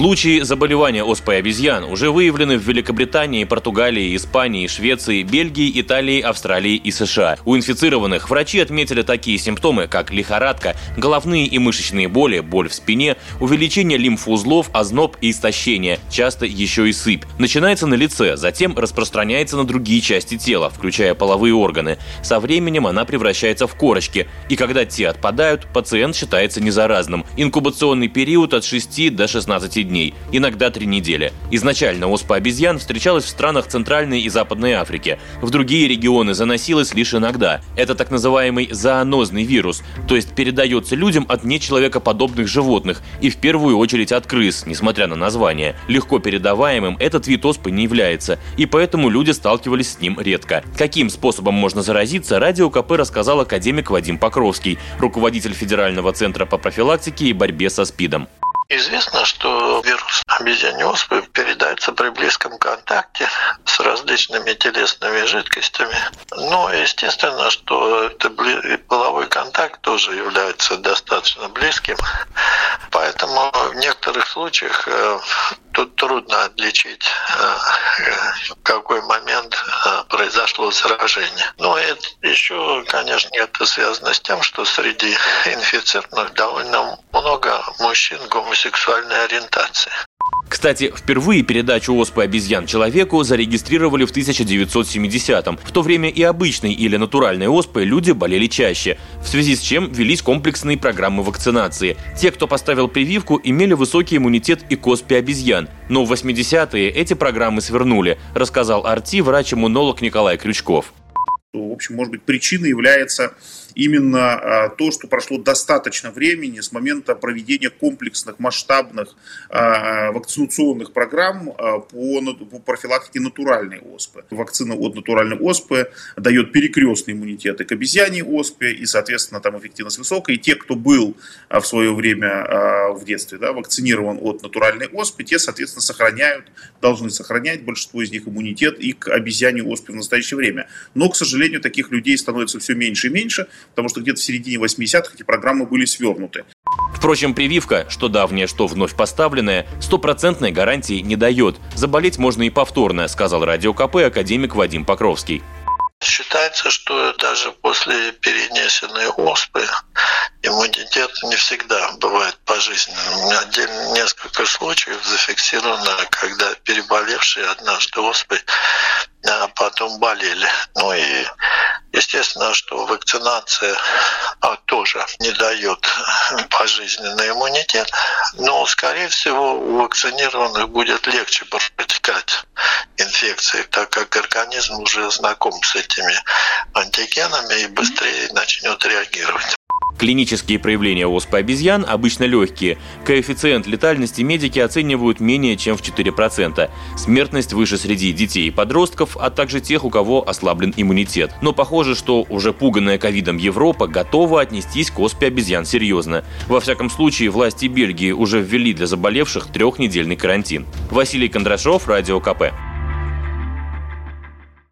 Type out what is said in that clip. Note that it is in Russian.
Случаи заболевания оспой обезьян уже выявлены в Великобритании, Португалии, Испании, Швеции, Бельгии, Италии, Австралии и США. У инфицированных врачи отметили такие симптомы, как лихорадка, головные и мышечные боли, боль в спине, увеличение лимфоузлов, озноб и истощение, часто еще и сыпь. Начинается на лице, затем распространяется на другие части тела, включая половые органы. Со временем она превращается в корочки, и когда те отпадают, пациент считается незаразным. Инкубационный период от 6 до 16 дней дней, иногда 3 недели. Изначально оспа обезьян встречалась в странах Центральной и Западной Африки. В другие регионы заносилась лишь иногда. Это так называемый зоонозный вирус, то есть передается людям от нечеловекоподобных животных и в первую очередь от крыс, несмотря на название. Легко передаваемым этот вид оспы не является, и поэтому люди сталкивались с ним редко. Каким способом можно заразиться, радио КП рассказал академик Вадим Покровский, руководитель Федерального центра по профилактике и борьбе со СПИДом. Известно, что вирус обезьяньей оспы передается при близком контакте с различными телесными жидкостями. Но естественно, что это половой контакт тоже является достаточно близким. Поэтому в некоторых случаях э, тут трудно отличить, э, в какой момент э, произошло заражение. Но это еще, конечно, это связано с тем, что среди инфицированных довольно много мужчин гомосексуальной ориентации. Кстати, впервые передачу оспы обезьян человеку зарегистрировали в 1970-м. В то время и обычной или натуральной оспой люди болели чаще, в связи с чем велись комплексные программы вакцинации. Те, кто поставил прививку, имели высокий иммунитет и к оспе обезьян. Но в 80-е эти программы свернули, рассказал Арти врач-иммунолог Николай Крючков. В общем, может быть, причиной является именно а, то, что прошло достаточно времени с момента проведения комплексных, масштабных а, вакцинационных программ а, по, профилактике натуральной оспы. Вакцина от натуральной оспы дает перекрестный иммунитет и к обезьяне оспе, и, соответственно, там эффективность высокая. И те, кто был в свое время в детстве да, вакцинирован от натуральной оспы, те, соответственно, сохраняют, должны сохранять большинство из них иммунитет и к обезьяне оспе в настоящее время. Но, к сожалению, таких людей становится все меньше и меньше, потому что где-то в середине 80-х эти программы были свернуты. Впрочем, прививка, что давняя, что вновь поставленная, стопроцентной гарантии не дает. Заболеть можно и повторно, сказал Радио КП академик Вадим Покровский. Считается, что даже после перенесенной оспы иммунитет не всегда бывает пожизненным. У меня отдельно несколько случаев зафиксировано, когда переболевшие однажды оспой а потом болели. Ну и естественно, что вакцинация а, тоже не дает пожизненный иммунитет, но, скорее всего, у вакцинированных будет легче протекать инфекции, так как организм уже знаком с этими антигенами и быстрее начнет реагировать. Клинические проявления оспы обезьян обычно легкие. Коэффициент летальности медики оценивают менее чем в 4%. Смертность выше среди детей и подростков, а также тех, у кого ослаблен иммунитет. Но похоже, что уже пуганная ковидом Европа готова отнестись к оспе обезьян серьезно. Во всяком случае, власти Бельгии уже ввели для заболевших трехнедельный карантин. Василий Кондрашов, Радио КП.